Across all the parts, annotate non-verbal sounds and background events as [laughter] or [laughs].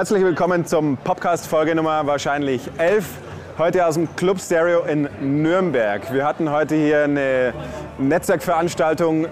Herzlich willkommen zum Podcast Folge Nummer wahrscheinlich 11. Heute aus dem Club Stereo in Nürnberg. Wir hatten heute hier eine Netzwerkveranstaltung,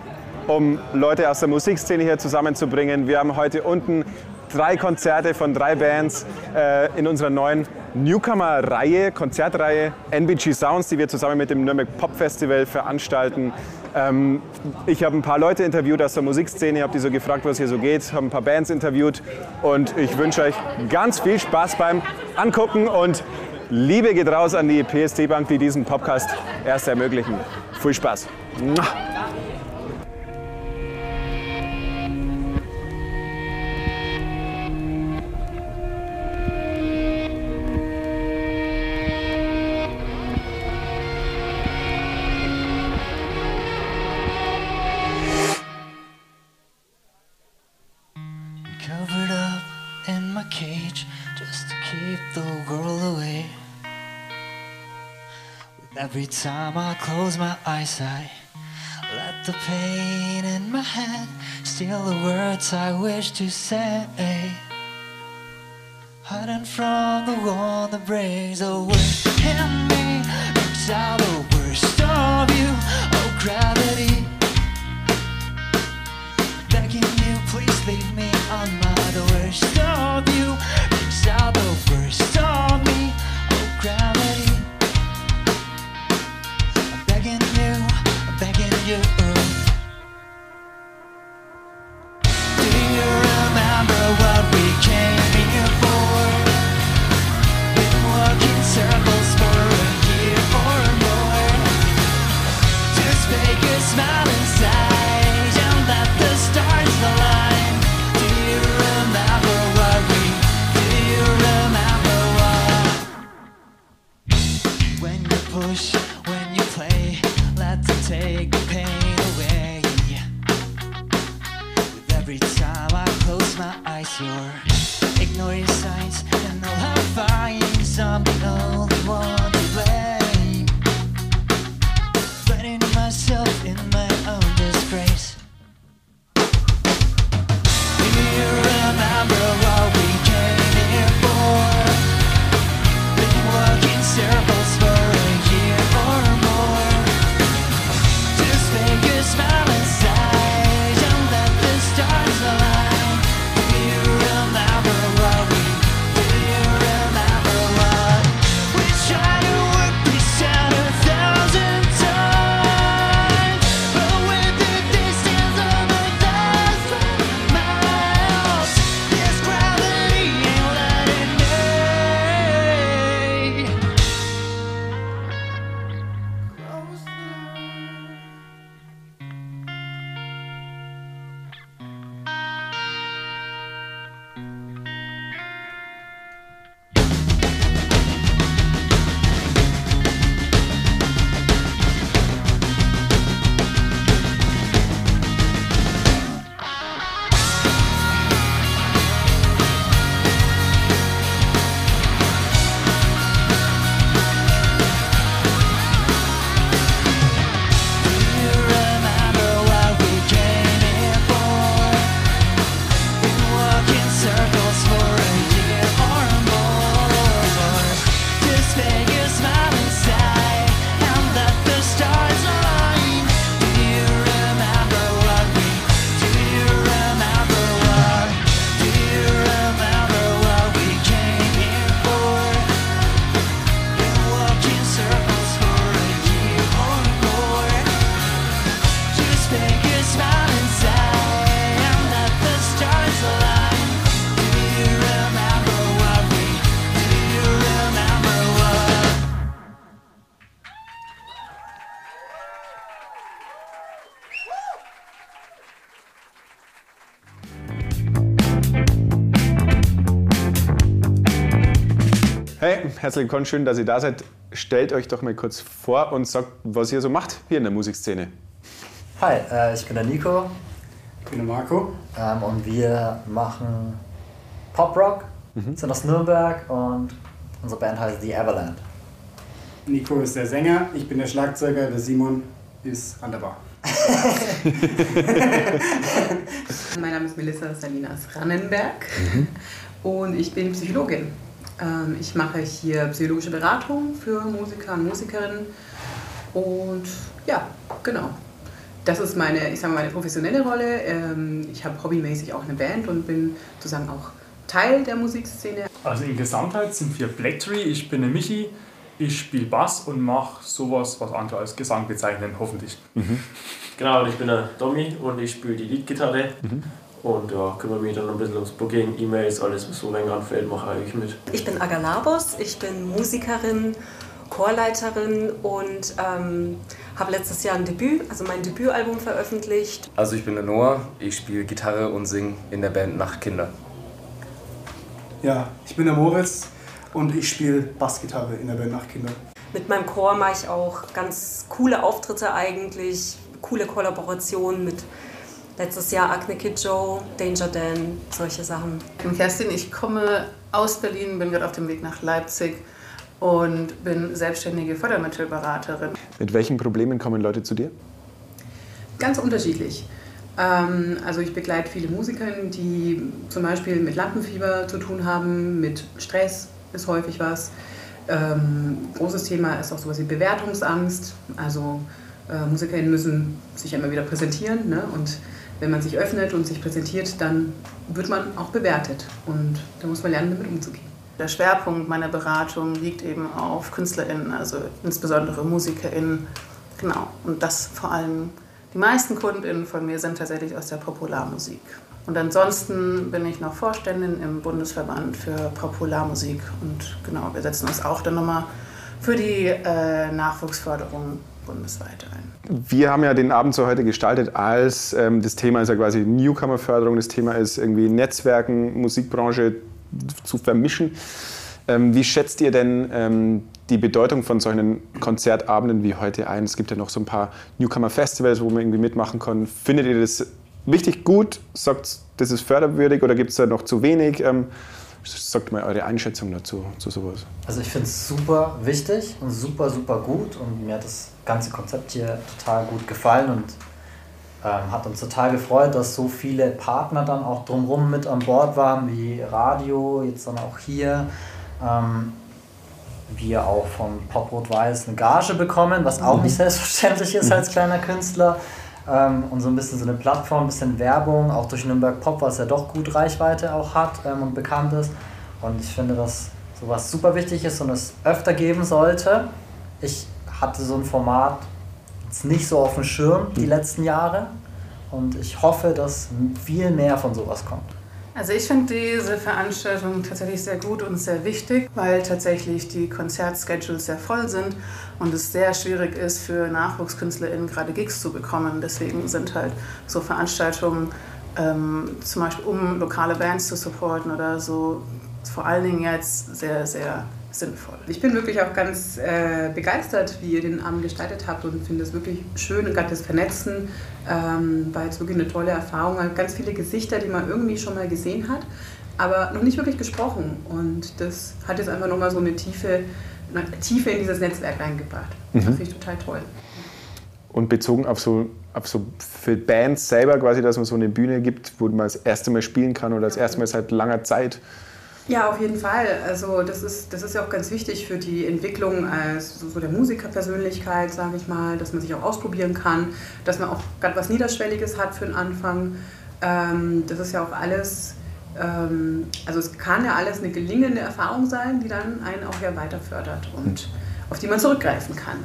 um Leute aus der Musikszene hier zusammenzubringen. Wir haben heute unten drei Konzerte von drei Bands äh, in unserer neuen Newcomer-Reihe, Konzertreihe NBG Sounds, die wir zusammen mit dem Nürnberg Pop Festival veranstalten. Ähm, ich habe ein paar Leute interviewt aus der Musikszene, habe die so gefragt, was hier so geht, habe ein paar Bands interviewt. Und ich wünsche euch ganz viel Spaß beim Angucken. Und Liebe geht raus an die PST Bank, die diesen Podcast erst ermöglichen. Viel Spaß. Every time I close my eyes, I let the pain in my head steal the words I wish to say. Hiding from the one that breaks away in me, brings out the worst of you. Oh, gravity herzlich willkommen, schön, dass ihr da seid. Stellt euch doch mal kurz vor und sagt, was ihr so macht hier in der Musikszene. Hi, äh, ich bin der Nico Ich bin der Marco. ähm, und wir machen Pop-Rock, sind aus Nürnberg und unsere Band heißt The Everland. Nico ist der Sänger, ich bin der Schlagzeuger, der Simon ist an der Bar. [laughs] Mein Name ist Melissa Salinas Rannenberg und ich bin Psychologin. Ähm, ich mache hier psychologische Beratung für Musiker und Musikerinnen und ja, genau. Das ist meine, ich sage mal, meine professionelle Rolle. Ähm, ich habe hobbymäßig auch eine Band und bin sozusagen auch Teil der Musikszene. Also in Gesamtheit sind wir Blacktree, ich bin der Michi, ich spiele Bass und mache sowas, was andere als Gesang bezeichnen, hoffentlich. Genau, und ich bin der Domi und ich spiele die Leadgitarre. Und ja, kümmere mich dann ein bisschen ums Booking, E-Mails, alles, was so länger anfällt, mache ich mit. Ich bin Agalabos, ich bin Musikerin, Chorleiterin und ähm, habe letztes Jahr ein Debüt, also mein Debütalbum veröffentlicht. Also ich bin der Noah, ich spiele Gitarre und singe in der Band Nachtkinder. Ja, ich bin der Moritz und ich spiele Bassgitarre in der Band Nachtkinder. Mit meinem Chor mache ich auch ganz coole Auftritte eigentlich, coole Kollaborationen mit letztes Jahr Acne Kid Joe, Danger Dan, solche Sachen. Ich bin Kerstin, ich komme aus Berlin, bin gerade auf dem Weg nach Leipzig und bin selbstständige Fördermittelberaterin. Mit welchen Problemen kommen Leute zu dir? Ganz unterschiedlich. Ähm, also ich begleite viele Musikerinnen, die zum Beispiel mit Lampenfieber zu tun haben, mit Stress ist häufig was. Ähm, großes Thema ist auch sowas wie Bewertungsangst. Also äh, Musikerinnen müssen sich immer wieder präsentieren. Ne? Und wenn man sich öffnet und sich präsentiert, dann wird man auch bewertet. Und da muss man lernen, damit umzugehen. Der Schwerpunkt meiner Beratung liegt eben auf KünstlerInnen, also insbesondere MusikerInnen. Genau. Und das vor allem, die meisten KundInnen von mir sind tatsächlich aus der Popularmusik. Und ansonsten bin ich noch Vorständin im Bundesverband für Popularmusik. Und genau, wir setzen uns auch dann nochmal für die äh, Nachwuchsförderung bundesweit ein. Wir haben ja den Abend so heute gestaltet als ähm, das Thema ist ja quasi Newcomer-Förderung, das Thema ist irgendwie Netzwerken, Musikbranche zu vermischen. Ähm, wie schätzt ihr denn ähm, die Bedeutung von solchen Konzertabenden wie heute ein? Es gibt ja noch so ein paar Newcomer-Festivals, wo man irgendwie mitmachen kann. Findet ihr das wichtig gut? Sagt, das ist förderwürdig oder gibt es da noch zu wenig? Ähm, sagt mal eure Einschätzung dazu, zu sowas. Also ich finde es super wichtig und super, super gut und mir hat das ganze Konzept hier total gut gefallen und ähm, hat uns total gefreut, dass so viele Partner dann auch drumherum mit an Bord waren, wie Radio, jetzt dann auch hier. Ähm, wir auch von Pop Rot Weiß eine Gage bekommen, was auch nicht selbstverständlich ist als kleiner Künstler. Ähm, und so ein bisschen so eine Plattform, ein bisschen Werbung, auch durch Nürnberg Pop, was ja doch gut Reichweite auch hat ähm, und bekannt ist. Und ich finde, dass sowas super wichtig ist und es öfter geben sollte. Ich hatte so ein Format jetzt nicht so auf dem Schirm die letzten Jahre und ich hoffe, dass viel mehr von sowas kommt. Also ich finde diese Veranstaltung tatsächlich sehr gut und sehr wichtig, weil tatsächlich die Konzertschedules sehr voll sind und es sehr schwierig ist für NachwuchskünstlerInnen gerade Gigs zu bekommen. Deswegen sind halt so Veranstaltungen, ähm, zum Beispiel um lokale Bands zu supporten oder so, vor allen Dingen jetzt sehr, sehr sinnvoll. Ich bin wirklich auch ganz äh, begeistert, wie ihr den Abend gestaltet habt und finde es wirklich schön und gerade das Vernetzen ähm, war jetzt wirklich eine tolle Erfahrung. Hat Ganz viele Gesichter, die man irgendwie schon mal gesehen hat, aber noch nicht wirklich gesprochen und das hat jetzt einfach nochmal so eine Tiefe, eine Tiefe in dieses Netzwerk reingebracht. Das finde ich total toll. Und bezogen auf so, auf so für Bands selber quasi, dass man so eine Bühne gibt, wo man das erste Mal spielen kann oder das erste Mal seit langer Zeit. Ja, auf jeden Fall. Also das ist, das ist ja auch ganz wichtig für die Entwicklung als so, der Musikerpersönlichkeit, sage ich mal, dass man sich auch ausprobieren kann, dass man auch gerade was Niederschwelliges hat für den Anfang. Ähm, das ist ja auch alles, ähm, also es kann ja alles eine gelingende Erfahrung sein, die dann einen auch ja weiter fördert und auf die man zurückgreifen kann.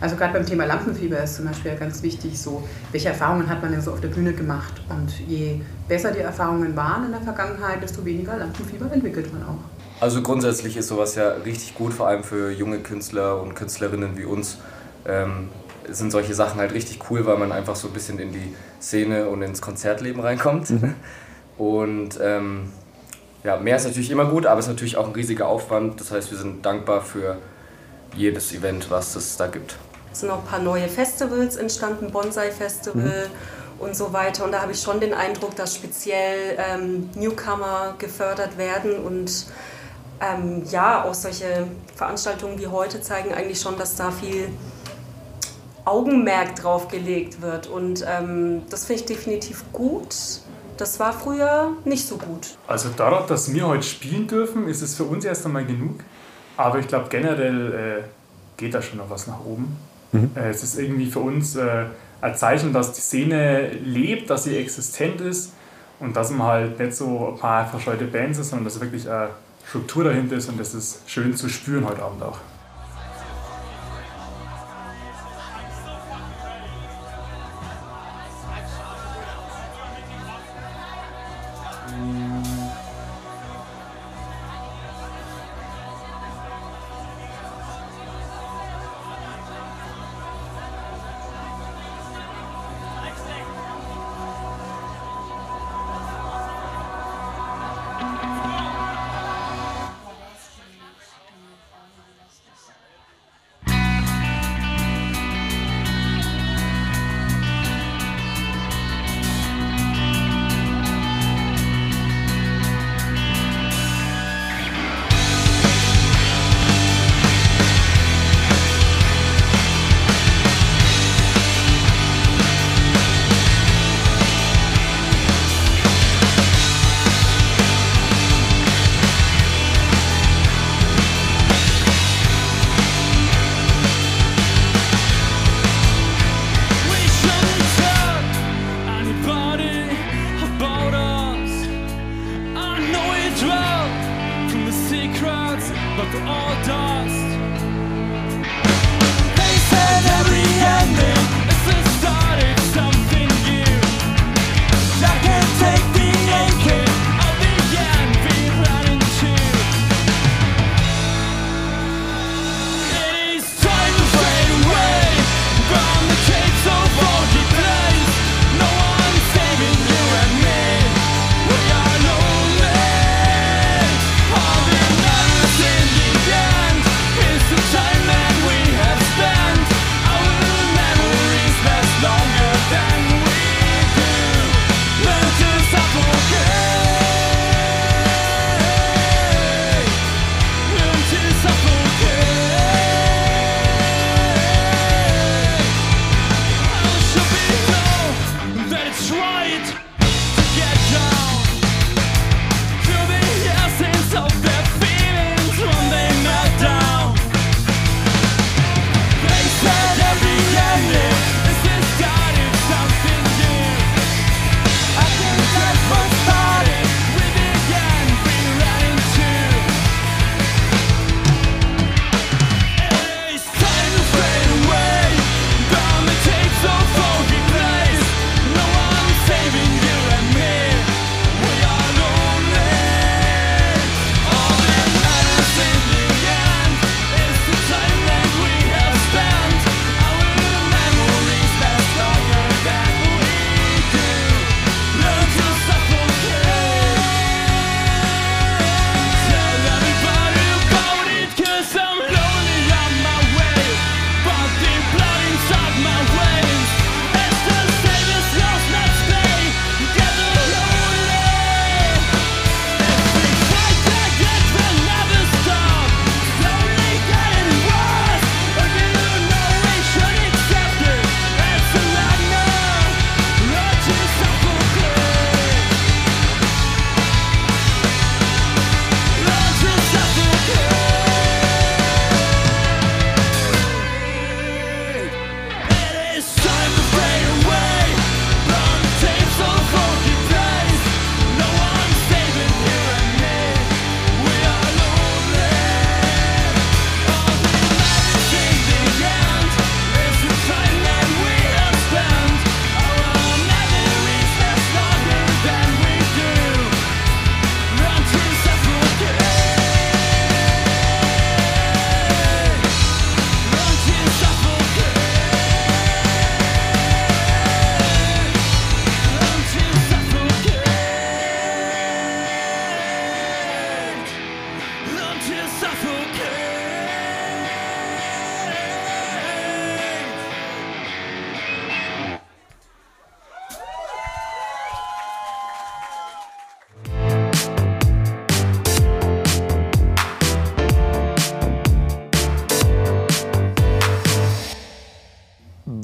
Also gerade beim Thema Lampenfieber ist zum Beispiel ja ganz wichtig, so welche Erfahrungen hat man denn so auf der Bühne gemacht. Und je besser die Erfahrungen waren in der Vergangenheit, desto weniger Lampenfieber entwickelt man auch. Also grundsätzlich ist sowas ja richtig gut, vor allem für junge Künstler und Künstlerinnen wie uns. Ähm, sind solche Sachen halt richtig cool, weil man einfach so ein bisschen in die Szene und ins Konzertleben reinkommt. [laughs] Und ähm, ja, mehr ist natürlich immer gut, aber es ist natürlich auch ein riesiger Aufwand. Das heißt, wir sind dankbar für jedes Event, was es da gibt. Es sind auch ein paar neue Festivals entstanden, Bonsai-Festival mhm. und so weiter. Und da habe ich schon den Eindruck, dass speziell ähm, Newcomer gefördert werden und ähm, ja, auch solche Veranstaltungen wie heute zeigen eigentlich schon, dass da viel Augenmerk drauf gelegt wird. Und ähm, das finde ich definitiv gut. Das war früher nicht so gut. Also dadurch, dass wir heute spielen dürfen, ist es für uns erst einmal genug. Aber ich glaube generell äh, geht da schon noch was nach oben. Mhm. Äh, es ist irgendwie für uns äh, ein Zeichen, dass die Szene lebt, dass sie existent ist und dass man halt nicht so ein paar verscheute Bands ist, sondern dass wirklich eine Struktur dahinter ist und das ist schön zu spüren heute Abend auch.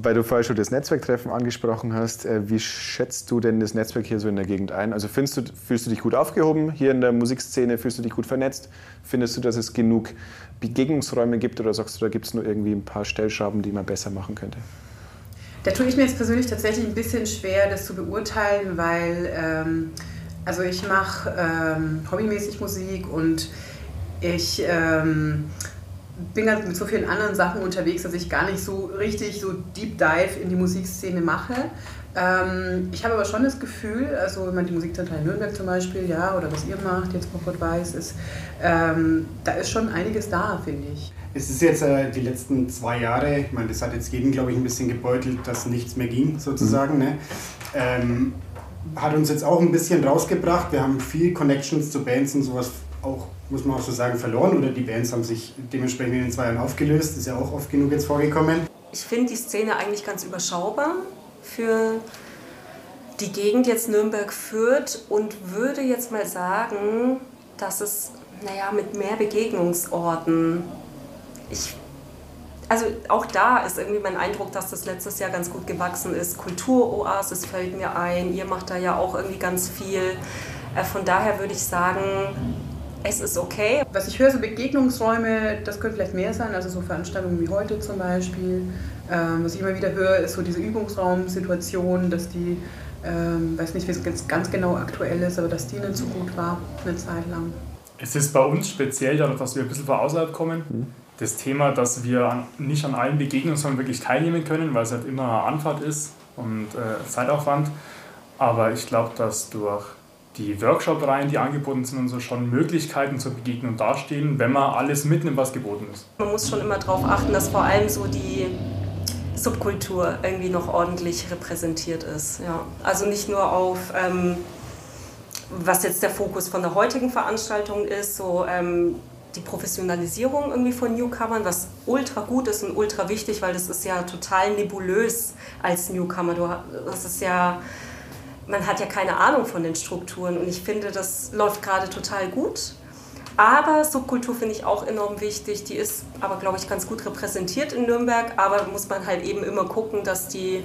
Weil du vorher schon das Netzwerktreffen angesprochen hast, äh, wie schätzt du denn das Netzwerk hier so in der Gegend ein? Also findest du, fühlst du dich gut aufgehoben hier in der Musikszene? Fühlst du dich gut vernetzt? Findest du, dass es genug Begegnungsräume gibt oder sagst du, da gibt es nur irgendwie ein paar Stellschrauben, die man besser machen könnte? Da tue ich mir jetzt persönlich tatsächlich ein bisschen schwer, das zu beurteilen, weil ähm, also ich mache ähm, hobbymäßig Musik und ich ähm, bin halt mit so vielen anderen Sachen unterwegs, dass ich gar nicht so richtig so Deep Dive in die Musikszene mache. Ähm, ich habe aber schon das Gefühl, also wenn man die Musikzentrale Nürnberg zum Beispiel, ja, oder was ihr macht, jetzt Bockert weiß, ist, ähm, da ist schon einiges da, finde ich. Es ist jetzt äh, die letzten zwei Jahre, ich meine, das hat jetzt jeden, glaube ich, ein bisschen gebeutelt, dass nichts mehr ging, sozusagen. Ne? Ähm, hat uns jetzt auch ein bisschen rausgebracht. Wir haben viel Connections zu Bands und sowas auch, muss man auch so sagen, verloren. Oder die Bands haben sich dementsprechend in den zwei Jahren aufgelöst. Ist ja auch oft genug jetzt vorgekommen. Ich finde die Szene eigentlich ganz überschaubar für die Gegend jetzt Nürnberg führt und würde jetzt mal sagen, dass es naja, mit mehr Begegnungsorten, ich, also auch da ist irgendwie mein Eindruck, dass das letztes Jahr ganz gut gewachsen ist. Kulturoasis fällt mir ein, ihr macht da ja auch irgendwie ganz viel. Äh, Von daher würde ich sagen, es ist okay. Was ich höre, so Begegnungsräume, das könnte vielleicht mehr sein, also so Veranstaltungen wie heute zum Beispiel. Ähm, was ich immer wieder höre, ist so diese Übungsraumsituation, dass die, ähm, weiß nicht, wie es ganz, ganz genau aktuell ist, aber dass die nicht so gut war, eine Zeit lang. Es ist bei uns speziell, dadurch, dass wir ein bisschen von außerhalb kommen, das Thema, dass wir an, nicht an allen Begegnungen wirklich teilnehmen können, weil es halt immer eine Anfahrt ist und äh, Zeitaufwand. Aber ich glaube, dass durch die Workshop-Reihen, die angeboten sind und so, schon Möglichkeiten zur Begegnung dastehen, wenn man alles mitnimmt, was geboten ist. Man muss schon immer darauf achten, dass vor allem so die Subkultur irgendwie noch ordentlich repräsentiert ist. Ja. Also nicht nur auf, ähm, was jetzt der Fokus von der heutigen Veranstaltung ist, so ähm, die Professionalisierung irgendwie von Newcomern, was ultra gut ist und ultra wichtig, weil das ist ja total nebulös als Newcomer. Du, das ist ja, man hat ja keine Ahnung von den Strukturen und ich finde, das läuft gerade total gut. Aber Subkultur finde ich auch enorm wichtig. Die ist aber, glaube ich, ganz gut repräsentiert in Nürnberg. Aber muss man halt eben immer gucken, dass die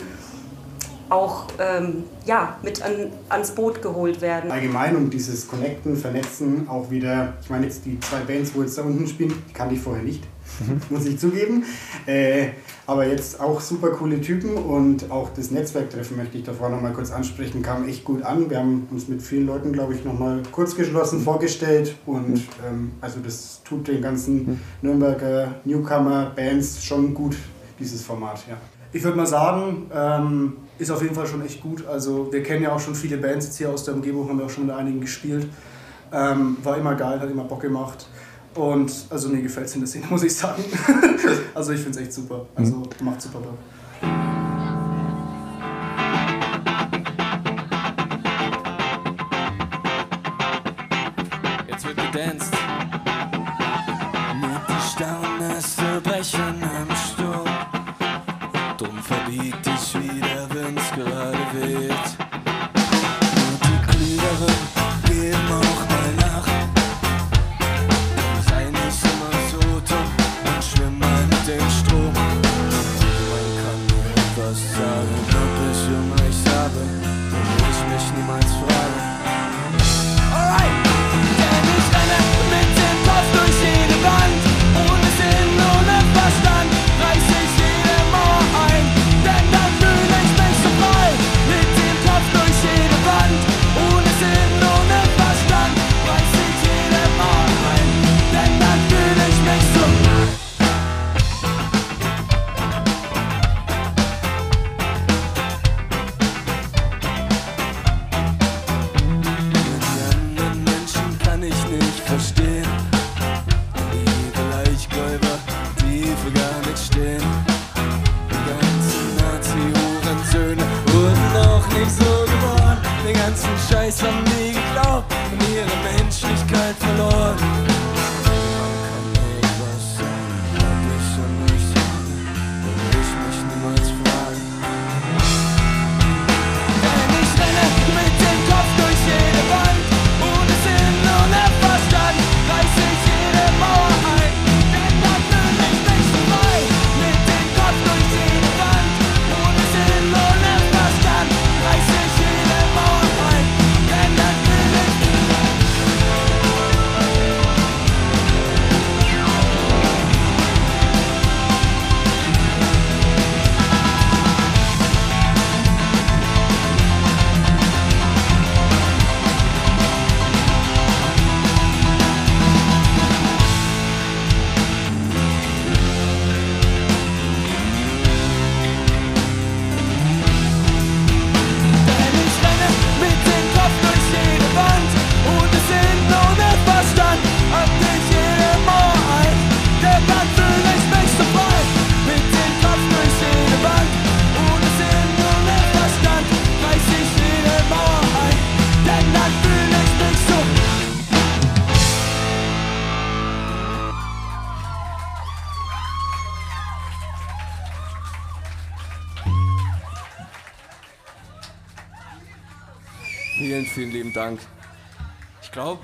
auch ähm, ja, mit an, ans Boot geholt werden. Allgemein um dieses Connecten, Vernetzen auch wieder, ich meine jetzt die zwei Bands, wo jetzt da unten spielen, die kannte ich vorher nicht, [laughs] muss ich zugeben. Äh, aber jetzt auch super coole Typen und auch das Netzwerktreffen möchte ich davor nochmal kurz ansprechen, kam echt gut an. Wir haben uns mit vielen Leuten, glaube ich, nochmal kurz geschlossen vorgestellt und ähm, also das tut den ganzen Nürnberger Newcomer-Bands schon gut, dieses Format, ja. Ich würde mal sagen, ähm, ist auf jeden Fall schon echt gut. Also wir kennen ja auch schon viele Bands jetzt hier aus der Umgebung, haben wir auch schon mit einigen gespielt. Ähm, war immer geil, hat immer Bock gemacht. Und also mir gefällt es in der Szene, [laughs] muss ich sagen. also ich finde es echt super. Also macht super Bock.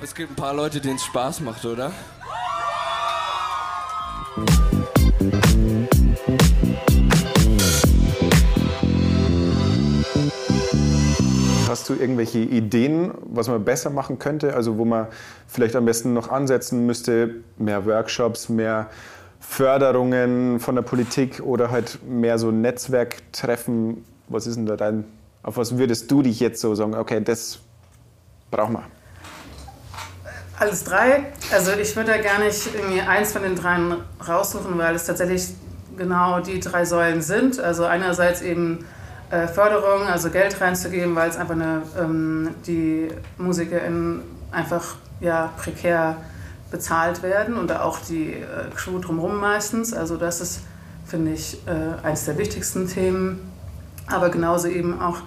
Es gibt ein paar Leute, denen es Spaß macht, oder? Hast du irgendwelche Ideen, was man besser machen könnte? Also wo man vielleicht am besten noch ansetzen müsste? Mehr Workshops, mehr Förderungen von der Politik oder halt mehr so Netzwerktreffen? Was ist denn da dein, auf was würdest du dich jetzt so sagen, okay, das brauchen wir? Alles drei. Also ich würde da gar nicht irgendwie eins von den dreien raussuchen, weil es tatsächlich genau die drei Säulen sind. Also einerseits eben äh, Förderung, also Geld reinzugeben, weil es einfach eine, ähm, die MusikerInnen einfach ja, prekär bezahlt werden und auch die äh, Crew drumherum meistens. Also das ist, finde ich, äh, eines der wichtigsten Themen. Aber genauso eben auch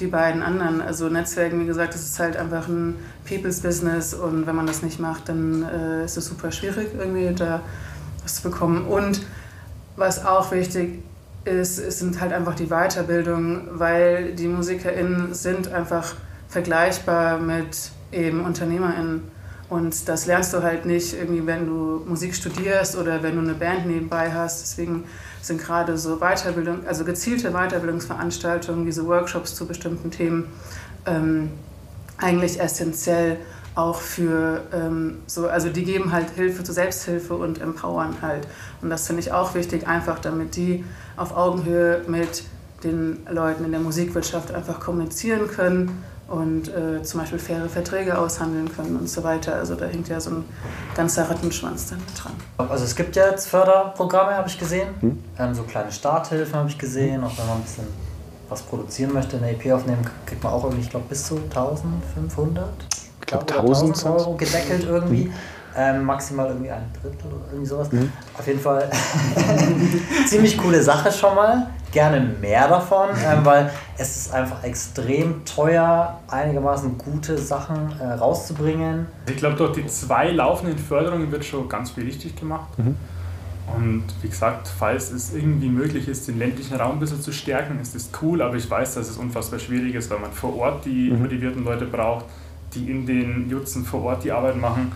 die beiden anderen. Also Netzwerken, wie gesagt, das ist halt einfach ein People's Business und wenn man das nicht macht, dann äh, ist es super schwierig, irgendwie da was zu bekommen. Und was auch wichtig ist, sind halt einfach die Weiterbildung, weil die MusikerInnen sind einfach vergleichbar mit eben UnternehmerInnen. Und das lernst du halt nicht irgendwie, wenn du Musik studierst oder wenn du eine Band nebenbei hast. Deswegen sind gerade so Weiterbildung, also gezielte Weiterbildungsveranstaltungen, diese Workshops zu bestimmten Themen ähm, eigentlich essentiell auch für ähm, so, also die geben halt Hilfe zur Selbsthilfe und empowern halt. Und das finde ich auch wichtig, einfach damit die auf Augenhöhe mit den Leuten in der Musikwirtschaft einfach kommunizieren können und äh, zum Beispiel faire Verträge aushandeln können und so weiter. Also da hängt ja so ein ganzer Rattenschwanz dann dran. Also es gibt ja jetzt Förderprogramme, habe ich gesehen. Ähm, so kleine Starthilfen habe ich gesehen. Auch wenn man ein bisschen was produzieren möchte, eine EP aufnehmen, kriegt man auch irgendwie, ich glaube, bis zu 1500. Ich glaube, oder 1000 sind's. Euro gedeckelt irgendwie. Ähm, maximal irgendwie ein Drittel oder irgendwie sowas. Mhm. Auf jeden Fall [laughs] ziemlich coole Sache schon mal. Gerne mehr davon, [laughs] ähm, weil es ist einfach extrem teuer, einigermaßen gute Sachen äh, rauszubringen. Ich glaube, durch die zwei laufenden Förderungen wird schon ganz viel richtig gemacht. Und wie gesagt, falls es irgendwie möglich ist, den ländlichen Raum ein bisschen zu stärken, ist das cool, aber ich weiß, dass es unfassbar schwierig ist, weil man vor Ort die Mhm. motivierten Leute braucht, die in den Jutzen vor Ort die Arbeit machen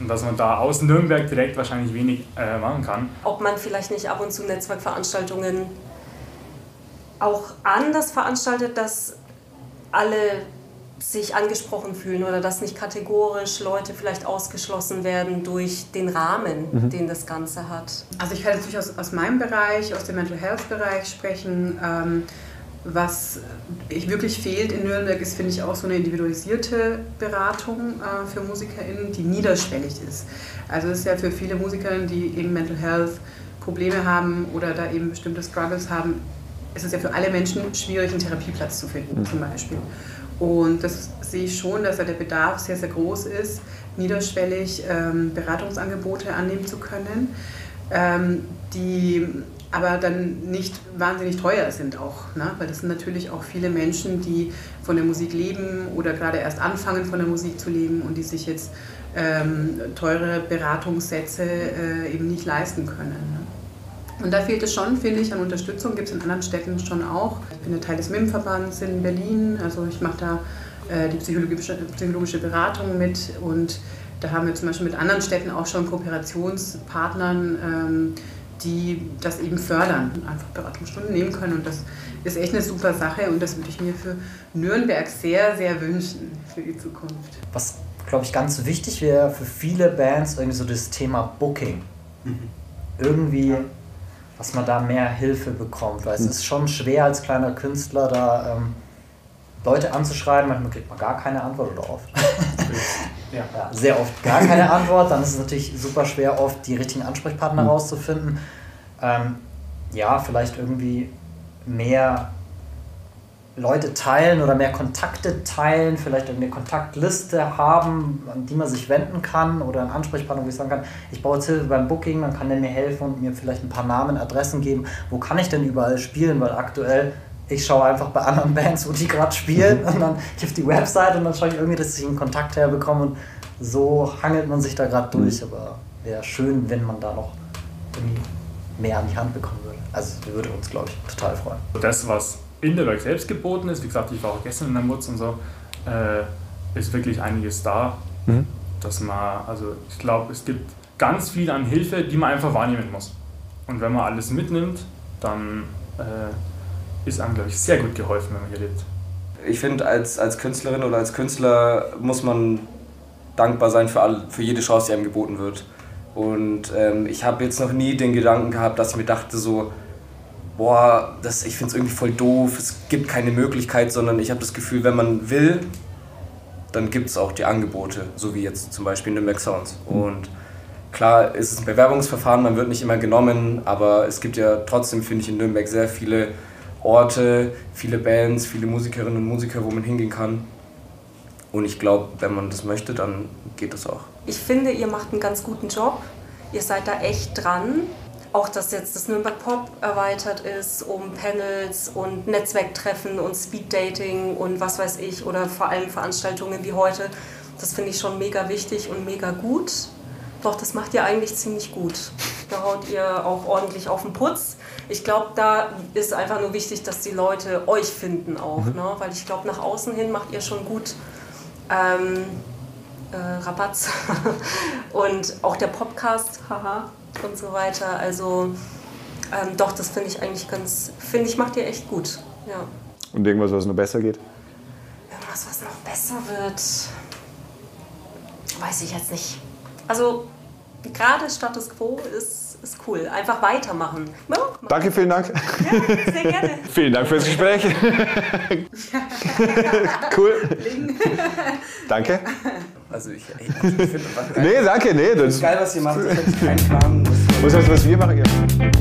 und dass man da aus Nürnberg direkt wahrscheinlich wenig äh, machen kann. ob man vielleicht nicht ab und zu Netzwerkveranstaltungen auch anders veranstaltet, dass alle sich angesprochen fühlen oder dass nicht kategorisch Leute vielleicht ausgeschlossen werden durch den Rahmen, Mhm. den das Ganze hat. Also ich kann jetzt durchaus aus meinem Bereich, aus dem Mental Health Bereich sprechen. Ähm, was ich wirklich fehlt in Nürnberg ist, finde ich, auch so eine individualisierte Beratung äh, für MusikerInnen, die niederschwellig ist. Also es ist ja für viele MusikerInnen, die eben Mental Health Probleme haben oder da eben bestimmte Struggles haben, ist es ja für alle Menschen schwierig, einen Therapieplatz zu finden, zum Beispiel. Und das sehe ich schon, dass da der Bedarf sehr, sehr groß ist, niederschwellig ähm, Beratungsangebote annehmen zu können, ähm, die aber dann nicht wahnsinnig teuer sind auch. Ne? Weil das sind natürlich auch viele Menschen, die von der Musik leben oder gerade erst anfangen von der Musik zu leben und die sich jetzt ähm, teure Beratungssätze äh, eben nicht leisten können. Ne? Und da fehlt es schon, finde ich, an Unterstützung. Gibt es in anderen Städten schon auch. Ich bin ja Teil des MIM-Verbands in Berlin. Also ich mache da äh, die psychologische, psychologische Beratung mit. Und da haben wir zum Beispiel mit anderen Städten auch schon Kooperationspartnern, ähm, die das eben fördern und einfach Beratungsstunden nehmen können. Und das ist echt eine super Sache und das würde ich mir für Nürnberg sehr, sehr wünschen für die Zukunft. Was, glaube ich, ganz wichtig wäre für viele Bands irgendwie so das Thema Booking. Irgendwie, dass man da mehr Hilfe bekommt, weil es Mhm. ist schon schwer als kleiner Künstler da ähm, Leute anzuschreiben, manchmal kriegt man gar keine Antwort oder oft. [laughs] Ja. Ja, sehr oft gar keine Antwort, dann ist es natürlich super schwer, oft die richtigen Ansprechpartner Mhm. rauszufinden. Ähm, ja, vielleicht irgendwie mehr Leute teilen oder mehr Kontakte teilen, vielleicht eine Kontaktliste haben, an die man sich wenden kann oder einen Ansprechpartner, wo ich sagen kann, ich brauche jetzt Hilfe beim Booking, dann kann der mir helfen und mir vielleicht ein paar Namen, Adressen geben. Wo kann ich denn überall spielen? Weil aktuell, ich schaue einfach bei anderen [laughs] Bands, wo die gerade spielen und dann ich auf die Website und dann schaue ich irgendwie, dass ich einen Kontakt herbekomme und so hangelt man sich da gerade durch. Aber wäre schön, wenn man da noch irgendwie mehr an die Hand bekommen würde. Also würde uns, glaube ich, total freuen. Das, was in der Werk selbst geboten ist, wie gesagt, ich war auch gestern in der Mutz und so, äh, ist wirklich einiges da, Mhm. dass man, also ich glaube, es gibt ganz viel an Hilfe, die man einfach wahrnehmen muss. Und wenn man alles mitnimmt, dann äh, ist einem, glaube ich, sehr gut geholfen, wenn man hier lebt. Ich finde, als, als Künstlerin oder als Künstler muss man dankbar sein für, all, für jede Chance, die einem geboten wird. Und ähm, ich habe jetzt noch nie den Gedanken gehabt, dass ich mir dachte so, boah, das, ich finde es irgendwie voll doof, es gibt keine Möglichkeit, sondern ich habe das Gefühl, wenn man will, dann gibt es auch die Angebote, so wie jetzt zum Beispiel Nürnberg Sounds. Und klar ist es ein Bewerbungsverfahren, man wird nicht immer genommen, aber es gibt ja trotzdem, finde ich, in Nürnberg sehr viele Orte, viele Bands, viele Musikerinnen und Musiker, wo man hingehen kann. Und ich glaube, wenn man das möchte, dann geht das auch. Ich finde, ihr macht einen ganz guten Job. Ihr seid da echt dran. Auch, dass jetzt das Nürnberg Pop erweitert ist um Panels und Netzwerktreffen und Speeddating und was weiß ich oder vor allem Veranstaltungen wie heute. Das finde ich schon mega wichtig und mega gut. Doch, das macht ihr eigentlich ziemlich gut. Da haut ihr auch ordentlich auf den Putz. Ich glaube, da ist einfach nur wichtig, dass die Leute euch finden auch. Mhm. Ne? Weil ich glaube, nach außen hin macht ihr schon gut ähm, äh, Rabatz [laughs] und auch der Podcast, haha, und so weiter. Also ähm, doch, das finde ich eigentlich ganz, finde ich, macht ihr echt gut. Ja. Und irgendwas, was noch besser geht? Irgendwas, was noch besser wird, weiß ich jetzt nicht. Also gerade Status Quo ist, ist cool. Einfach weitermachen. Ja, Danke, vielen Dank. sehr gerne. [laughs] Vielen Dank fürs Gespräch. [laughs] cool. Danke. Also ich, ich finde Nee, danke, nee. Das geil, was ihr macht. Ich hätte keinen Plan. was heißt, was wir machen jetzt?